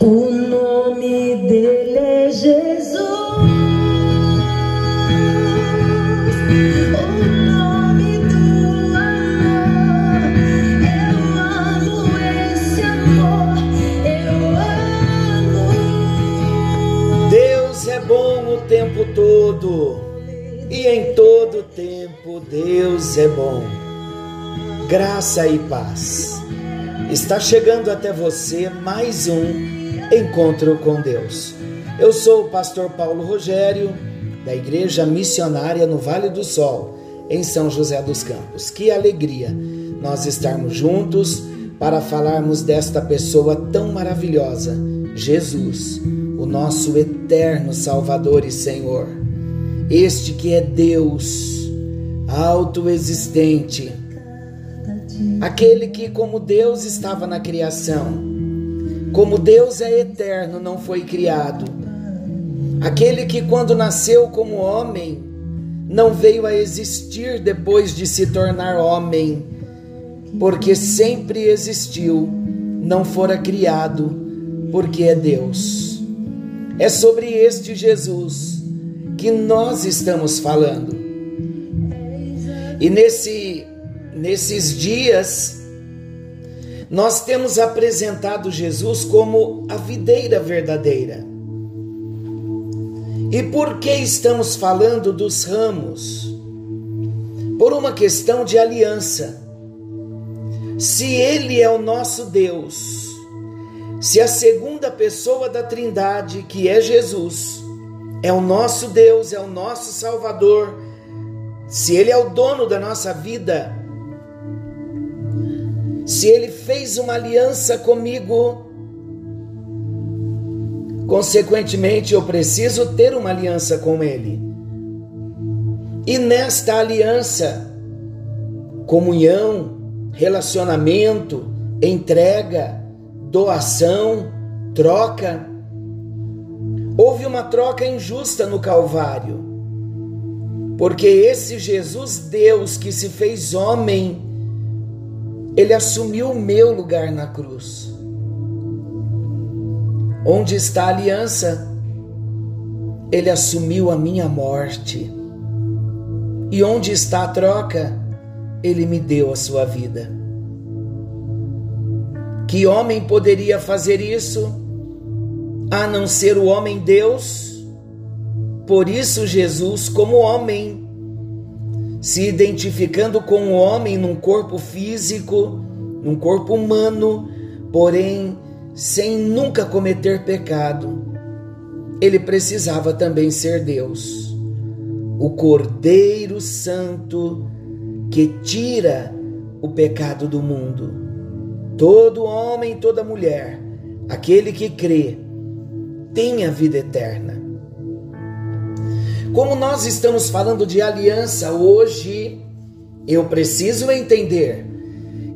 O nome dele é Jesus. É tempo todo e em todo tempo Deus é bom. Graça e paz. Está chegando até você mais um encontro com Deus. Eu sou o pastor Paulo Rogério, da Igreja Missionária no Vale do Sol, em São José dos Campos. Que alegria nós estarmos juntos para falarmos desta pessoa tão maravilhosa, Jesus, o nosso eterno Salvador e Senhor. Este que é Deus, autoexistente, aquele que, como Deus, estava na criação como Deus é eterno, não foi criado. Aquele que, quando nasceu como homem, não veio a existir depois de se tornar homem, porque sempre existiu, não fora criado, porque é Deus. É sobre este Jesus que nós estamos falando. E nesse, nesses dias, nós temos apresentado Jesus como a videira verdadeira. E por que estamos falando dos ramos? Por uma questão de aliança. Se Ele é o nosso Deus, se a segunda pessoa da Trindade, que é Jesus, é o nosso Deus, é o nosso Salvador, se Ele é o dono da nossa vida, se ele fez uma aliança comigo, consequentemente eu preciso ter uma aliança com ele. E nesta aliança, comunhão, relacionamento, entrega, doação, troca. Houve uma troca injusta no Calvário, porque esse Jesus Deus que se fez homem, ele assumiu o meu lugar na cruz. Onde está a aliança? Ele assumiu a minha morte. E onde está a troca? Ele me deu a sua vida. Que homem poderia fazer isso a não ser o homem Deus? Por isso, Jesus, como homem, se identificando com o homem num corpo físico, num corpo humano, porém sem nunca cometer pecado. Ele precisava também ser Deus, o Cordeiro Santo que tira o pecado do mundo. Todo homem, toda mulher, aquele que crê, tem a vida eterna. Como nós estamos falando de aliança hoje, eu preciso entender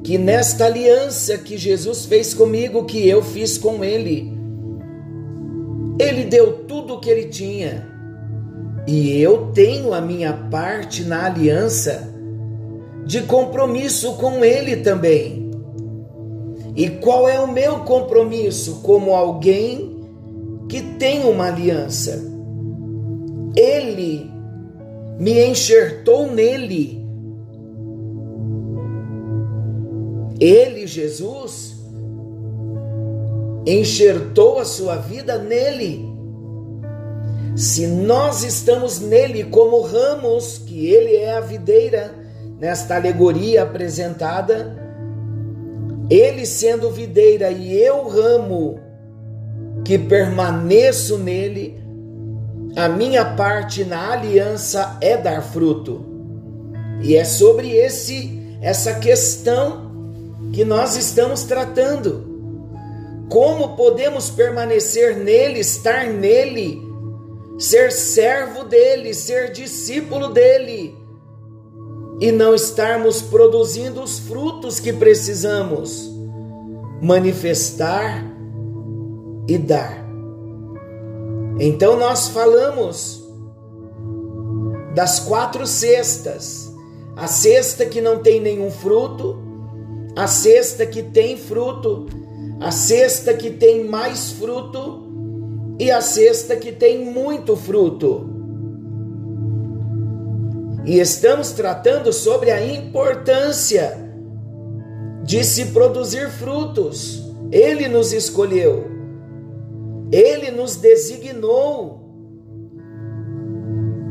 que nesta aliança que Jesus fez comigo, que eu fiz com Ele, Ele deu tudo o que Ele tinha e eu tenho a minha parte na aliança de compromisso com Ele também. E qual é o meu compromisso como alguém que tem uma aliança? Ele me enxertou nele. Ele, Jesus, enxertou a sua vida nele. Se nós estamos nele como ramos, que ele é a videira, nesta alegoria apresentada, ele sendo videira e eu ramo que permaneço nele, a minha parte na aliança é dar fruto. E é sobre esse essa questão que nós estamos tratando. Como podemos permanecer nele, estar nele, ser servo dele, ser discípulo dele e não estarmos produzindo os frutos que precisamos manifestar e dar. Então nós falamos das quatro cestas: a cesta que não tem nenhum fruto, a cesta que tem fruto, a cesta que tem mais fruto e a cesta que tem muito fruto. E estamos tratando sobre a importância de se produzir frutos. Ele nos escolheu, ele nos designou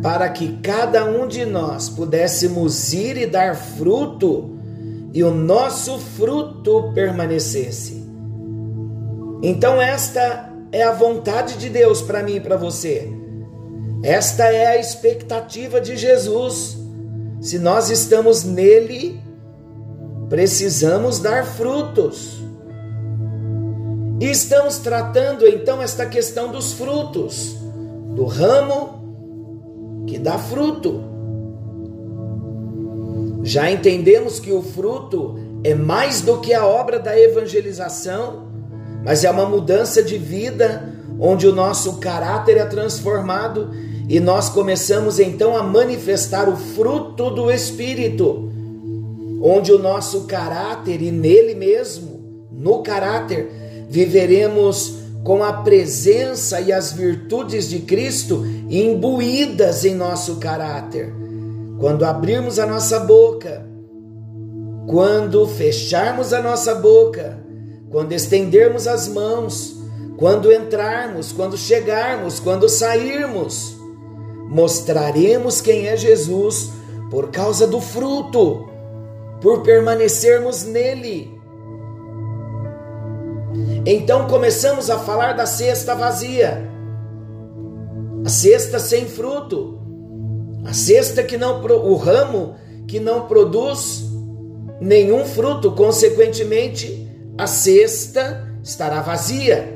para que cada um de nós pudéssemos ir e dar fruto e o nosso fruto permanecesse. Então, esta é a vontade de Deus para mim e para você. Esta é a expectativa de Jesus. Se nós estamos nele, precisamos dar frutos. E estamos tratando então esta questão dos frutos, do ramo que dá fruto. Já entendemos que o fruto é mais do que a obra da evangelização, mas é uma mudança de vida onde o nosso caráter é transformado e nós começamos então a manifestar o fruto do Espírito, onde o nosso caráter e nele mesmo, no caráter, viveremos com a presença e as virtudes de Cristo imbuídas em nosso caráter. Quando abrirmos a nossa boca, quando fecharmos a nossa boca, quando estendermos as mãos, quando entrarmos, quando chegarmos, quando sairmos, mostraremos quem é Jesus por causa do fruto, por permanecermos nele. Então começamos a falar da cesta vazia, a cesta sem fruto, a cesta que não o ramo que não produz nenhum fruto, consequentemente a cesta estará vazia.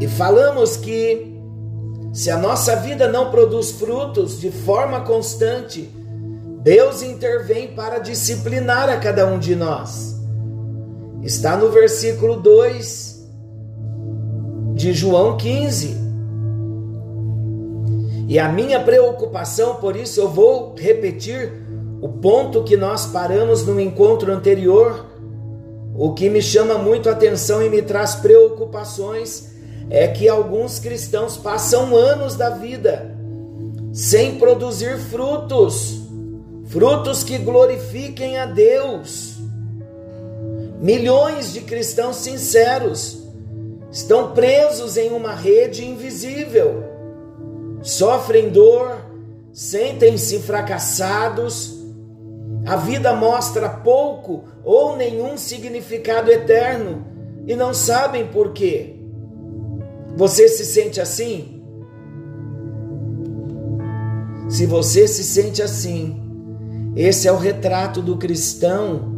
E falamos que se a nossa vida não produz frutos de forma constante, Deus intervém para disciplinar a cada um de nós. Está no versículo 2 de João 15. E a minha preocupação, por isso eu vou repetir o ponto que nós paramos no encontro anterior, o que me chama muito atenção e me traz preocupações é que alguns cristãos passam anos da vida sem produzir frutos, frutos que glorifiquem a Deus. Milhões de cristãos sinceros estão presos em uma rede invisível, sofrem dor, sentem-se fracassados a vida mostra pouco ou nenhum significado eterno e não sabem por quê. Você se sente assim? Se você se sente assim, esse é o retrato do cristão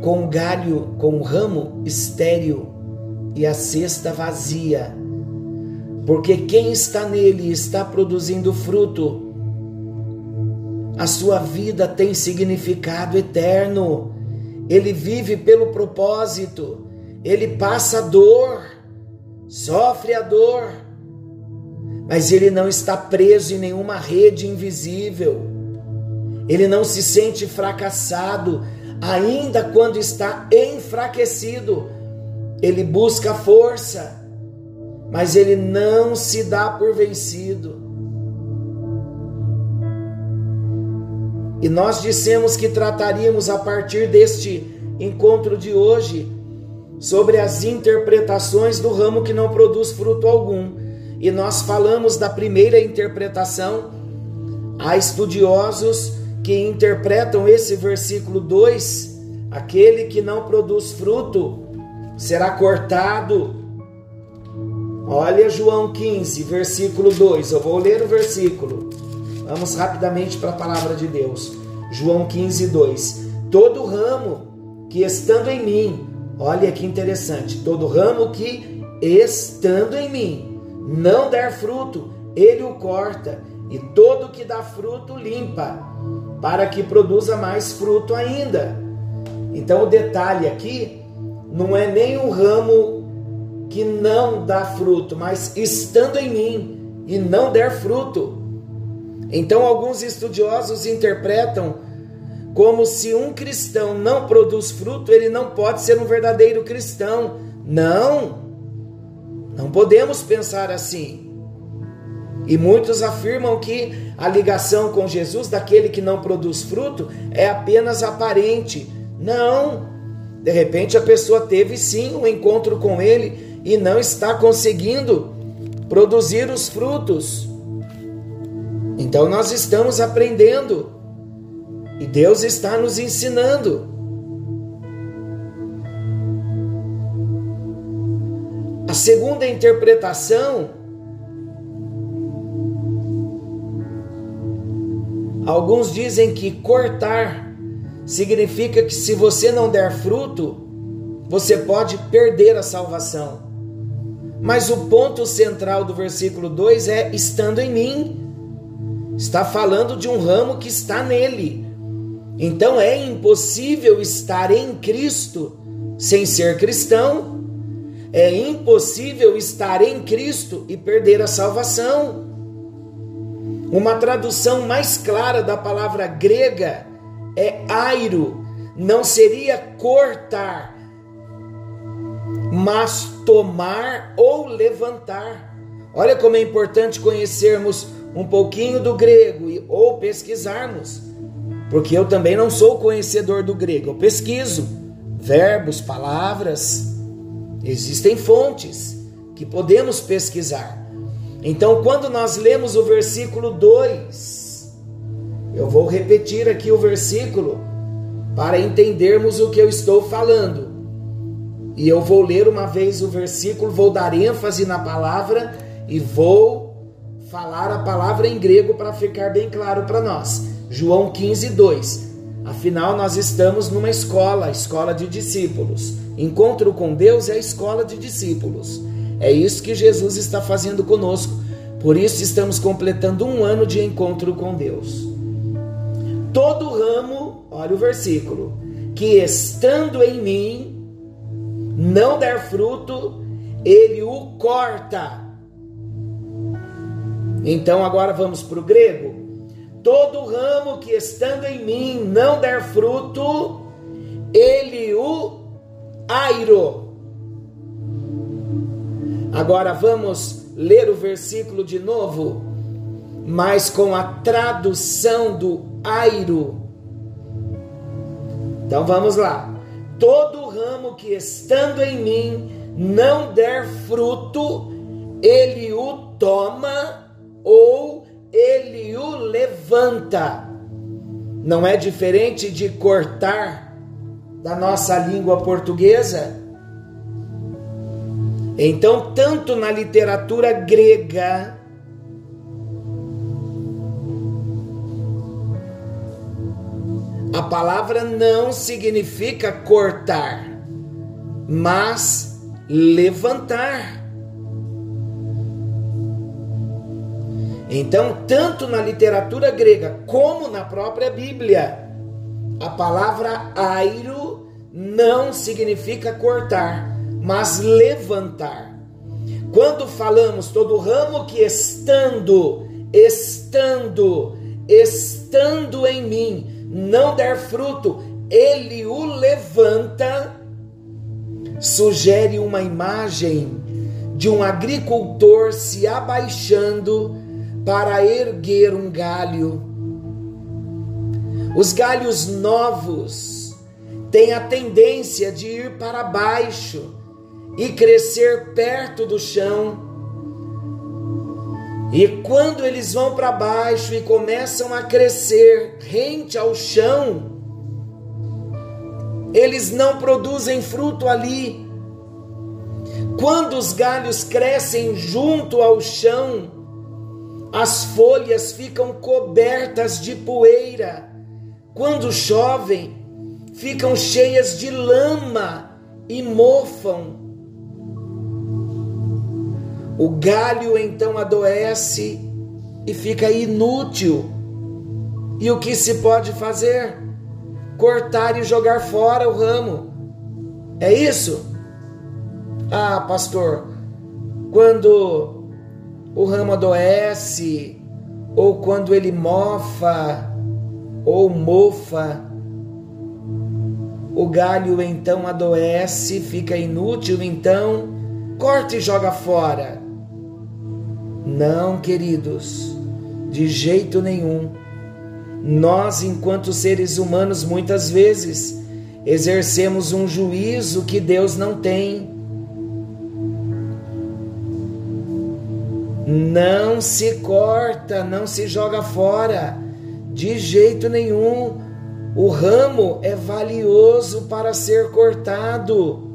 com galho, com ramo estéril e a cesta vazia. Porque quem está nele está produzindo fruto a sua vida tem significado eterno. Ele vive pelo propósito. Ele passa dor, sofre a dor, mas ele não está preso em nenhuma rede invisível. Ele não se sente fracassado, ainda quando está enfraquecido. Ele busca força, mas ele não se dá por vencido. E nós dissemos que trataríamos a partir deste encontro de hoje sobre as interpretações do ramo que não produz fruto algum. E nós falamos da primeira interpretação. Há estudiosos que interpretam esse versículo 2: aquele que não produz fruto será cortado. Olha João 15, versículo 2. Eu vou ler o versículo. Vamos rapidamente para a palavra de Deus. João 15, 2. Todo ramo que estando em mim, olha que interessante, todo ramo que estando em mim não der fruto, ele o corta, e todo que dá fruto limpa, para que produza mais fruto ainda. Então o detalhe aqui não é nem um ramo que não dá fruto, mas estando em mim e não der fruto. Então, alguns estudiosos interpretam como se um cristão não produz fruto, ele não pode ser um verdadeiro cristão. Não, não podemos pensar assim. E muitos afirmam que a ligação com Jesus daquele que não produz fruto é apenas aparente. Não. De repente a pessoa teve sim um encontro com ele e não está conseguindo produzir os frutos. Então nós estamos aprendendo e Deus está nos ensinando. A segunda interpretação, alguns dizem que cortar significa que se você não der fruto, você pode perder a salvação. Mas o ponto central do versículo 2 é estando em mim. Está falando de um ramo que está nele. Então é impossível estar em Cristo sem ser cristão. É impossível estar em Cristo e perder a salvação. Uma tradução mais clara da palavra grega é airo, não seria cortar, mas tomar ou levantar. Olha como é importante conhecermos um pouquinho do grego ou pesquisarmos porque eu também não sou conhecedor do grego, eu pesquiso verbos, palavras, existem fontes que podemos pesquisar. Então, quando nós lemos o versículo 2, eu vou repetir aqui o versículo para entendermos o que eu estou falando. E eu vou ler uma vez o versículo, vou dar ênfase na palavra e vou falar a palavra em grego para ficar bem claro para nós. João 15, 2. Afinal, nós estamos numa escola, escola de discípulos. Encontro com Deus é a escola de discípulos. É isso que Jesus está fazendo conosco. Por isso estamos completando um ano de encontro com Deus. Todo ramo, olha o versículo, que estando em mim não der fruto, ele o corta. Então agora vamos para o grego. Todo ramo que estando em mim não der fruto, ele o airo. Agora vamos ler o versículo de novo, mas com a tradução do airo. Então vamos lá. Todo ramo que estando em mim não der fruto, ele o toma ou ele o levanta. Não é diferente de cortar da nossa língua portuguesa? Então, tanto na literatura grega, a palavra não significa cortar, mas levantar. Então, tanto na literatura grega como na própria Bíblia, a palavra airo não significa cortar, mas levantar. Quando falamos todo ramo que estando, estando, estando em mim, não der fruto, ele o levanta, sugere uma imagem de um agricultor se abaixando para erguer um galho. Os galhos novos têm a tendência de ir para baixo e crescer perto do chão. E quando eles vão para baixo e começam a crescer rente ao chão, eles não produzem fruto ali. Quando os galhos crescem junto ao chão, as folhas ficam cobertas de poeira. Quando chovem, ficam cheias de lama e mofam. O galho então adoece e fica inútil. E o que se pode fazer? Cortar e jogar fora o ramo. É isso? Ah, pastor, quando o ramo adoece, ou quando ele mofa ou mofa, o galho então adoece, fica inútil, então corta e joga fora. Não, queridos, de jeito nenhum. Nós, enquanto seres humanos, muitas vezes exercemos um juízo que Deus não tem. Não se corta, não se joga fora, de jeito nenhum. O ramo é valioso para ser cortado.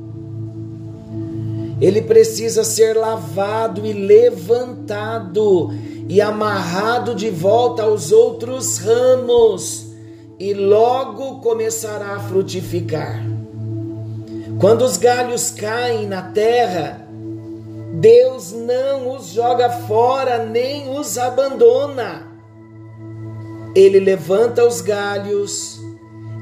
Ele precisa ser lavado e levantado e amarrado de volta aos outros ramos, e logo começará a frutificar. Quando os galhos caem na terra, Deus não os joga fora nem os abandona. Ele levanta os galhos,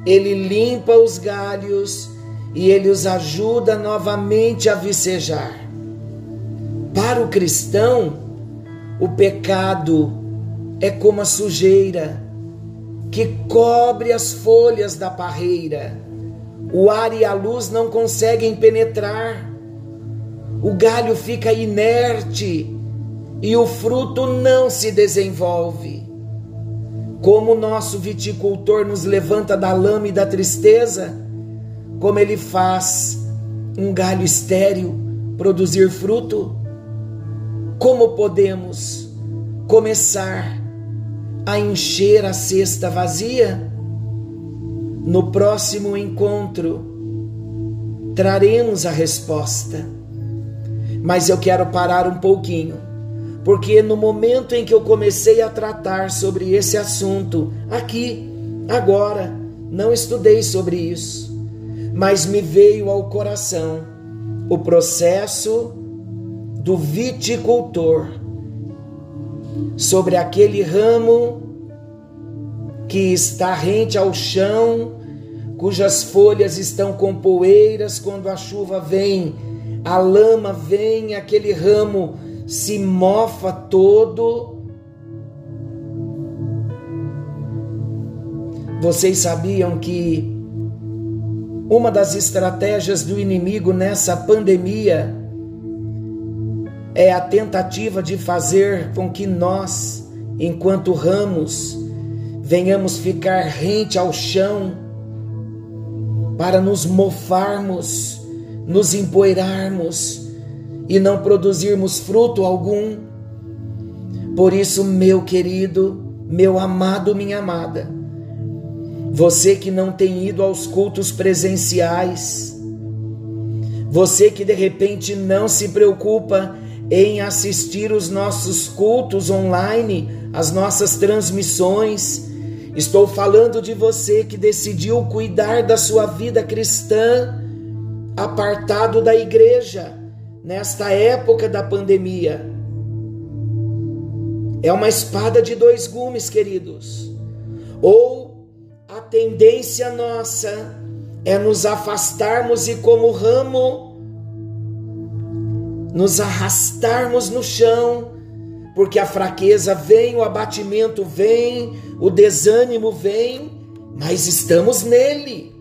ele limpa os galhos e ele os ajuda novamente a vicejar. Para o cristão, o pecado é como a sujeira que cobre as folhas da parreira. O ar e a luz não conseguem penetrar. O galho fica inerte e o fruto não se desenvolve. Como o nosso viticultor nos levanta da lama e da tristeza, como ele faz um galho estéril produzir fruto, como podemos começar a encher a cesta vazia? No próximo encontro, traremos a resposta. Mas eu quero parar um pouquinho, porque no momento em que eu comecei a tratar sobre esse assunto, aqui, agora, não estudei sobre isso mas me veio ao coração o processo do viticultor sobre aquele ramo que está rente ao chão, cujas folhas estão com poeiras quando a chuva vem, a lama vem, aquele ramo se mofa todo. Vocês sabiam que uma das estratégias do inimigo nessa pandemia é a tentativa de fazer com que nós, enquanto ramos, venhamos ficar rente ao chão para nos mofarmos, nos empoeirarmos e não produzirmos fruto algum. Por isso, meu querido, meu amado, minha amada, você que não tem ido aos cultos presenciais, você que de repente não se preocupa em assistir os nossos cultos online, as nossas transmissões. Estou falando de você que decidiu cuidar da sua vida cristã apartado da igreja nesta época da pandemia. É uma espada de dois gumes, queridos. Ou tendência nossa é nos afastarmos e, como ramo, nos arrastarmos no chão, porque a fraqueza vem, o abatimento vem, o desânimo vem, mas estamos nele.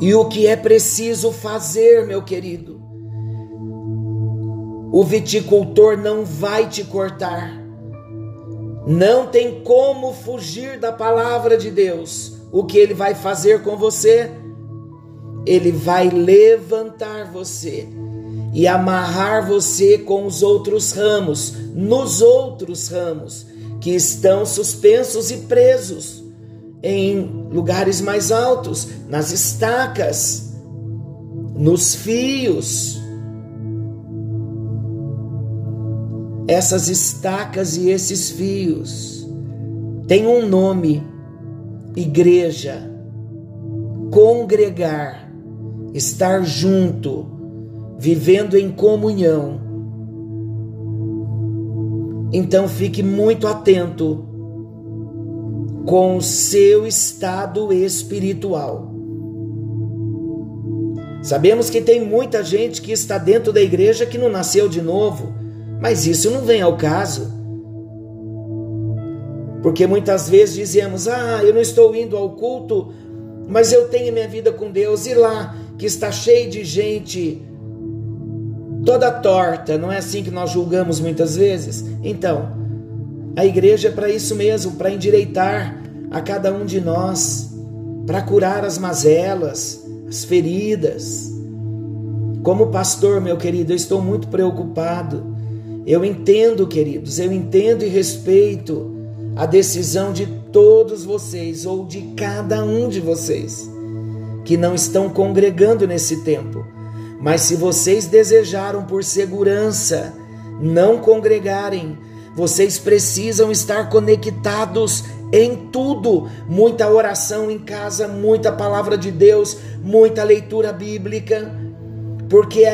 E o que é preciso fazer, meu querido? O viticultor não vai te cortar. Não tem como fugir da palavra de Deus. O que ele vai fazer com você? Ele vai levantar você e amarrar você com os outros ramos, nos outros ramos que estão suspensos e presos em lugares mais altos, nas estacas, nos fios. Essas estacas e esses fios têm um nome: igreja, congregar, estar junto, vivendo em comunhão. Então fique muito atento com o seu estado espiritual. Sabemos que tem muita gente que está dentro da igreja que não nasceu de novo mas isso não vem ao caso. Porque muitas vezes dizemos: Ah, eu não estou indo ao culto mas eu tenho minha vida com Deus e lá que está cheio de gente toda torta, não é assim que nós julgamos muitas vezes? Então, a igreja é para isso mesmo, para endireitar a cada um de nós, para curar as mazelas, as feridas. Como pastor, meu querido, eu estou muito preocupado. Eu entendo, queridos, eu entendo e respeito a decisão de todos vocês ou de cada um de vocês que não estão congregando nesse tempo. Mas se vocês desejaram por segurança não congregarem, vocês precisam estar conectados em tudo. Muita oração em casa, muita palavra de Deus, muita leitura bíblica, porque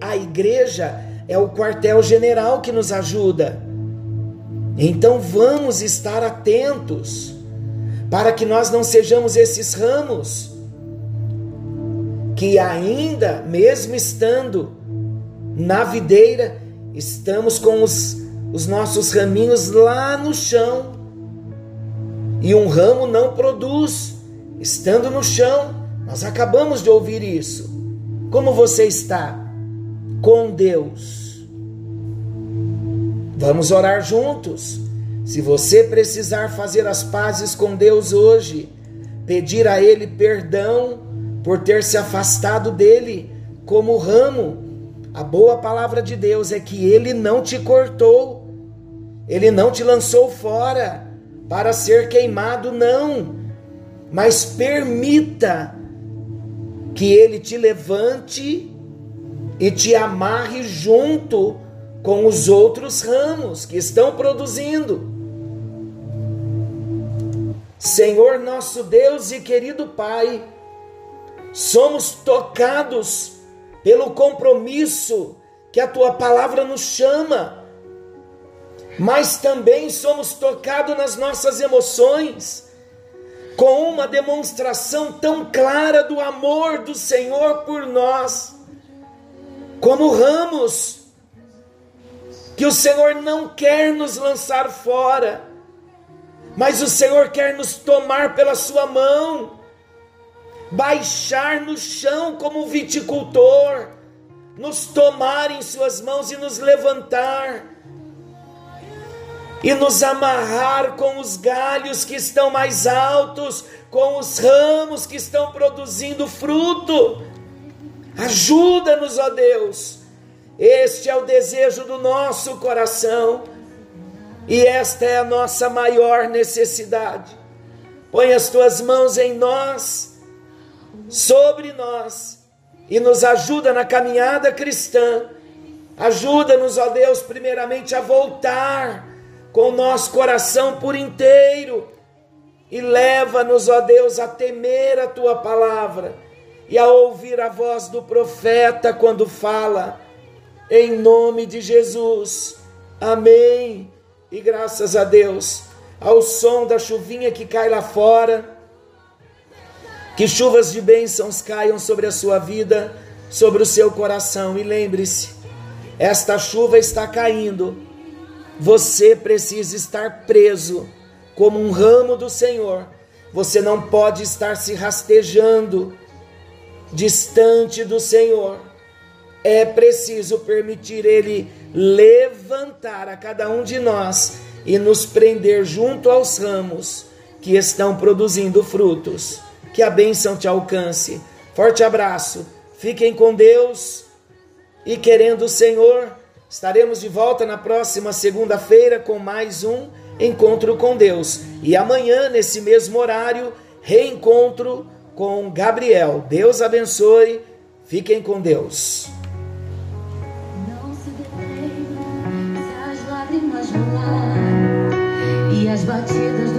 a igreja é o quartel-general que nos ajuda. Então vamos estar atentos para que nós não sejamos esses ramos que ainda, mesmo estando na videira, estamos com os, os nossos raminhos lá no chão. E um ramo não produz, estando no chão. Nós acabamos de ouvir isso. Como você está com Deus? Vamos orar juntos. Se você precisar fazer as pazes com Deus hoje, pedir a Ele perdão por ter se afastado dele como ramo. A boa palavra de Deus é que ele não te cortou, ele não te lançou fora para ser queimado, não. Mas permita que ele te levante e te amarre junto com os outros ramos que estão produzindo. Senhor nosso Deus e querido Pai, somos tocados pelo compromisso que a tua palavra nos chama, mas também somos tocados nas nossas emoções, com uma demonstração tão clara do amor do Senhor por nós, como ramos, que o Senhor não quer nos lançar fora, mas o Senhor quer nos tomar pela Sua mão baixar no chão como viticultor, nos tomar em Suas mãos e nos levantar, e nos amarrar com os galhos que estão mais altos, com os ramos que estão produzindo fruto. Ajuda-nos, ó Deus. Este é o desejo do nosso coração e esta é a nossa maior necessidade. Põe as tuas mãos em nós sobre nós e nos ajuda na caminhada cristã. Ajuda-nos, ó Deus, primeiramente a voltar com o nosso coração por inteiro e leva-nos, ó Deus, a temer a tua palavra e a ouvir a voz do profeta quando fala, em nome de Jesus. Amém. E graças a Deus, ao som da chuvinha que cai lá fora que chuvas de bênçãos caiam sobre a sua vida, sobre o seu coração. E lembre-se: esta chuva está caindo. Você precisa estar preso como um ramo do Senhor. Você não pode estar se rastejando distante do Senhor. É preciso permitir Ele levantar a cada um de nós e nos prender junto aos ramos que estão produzindo frutos. Que a bênção te alcance. Forte abraço. Fiquem com Deus. E querendo o Senhor, estaremos de volta na próxima segunda-feira com mais um encontro com Deus. E amanhã, nesse mesmo horário, reencontro com Gabriel. Deus abençoe. Fiquem com Deus. E as batidas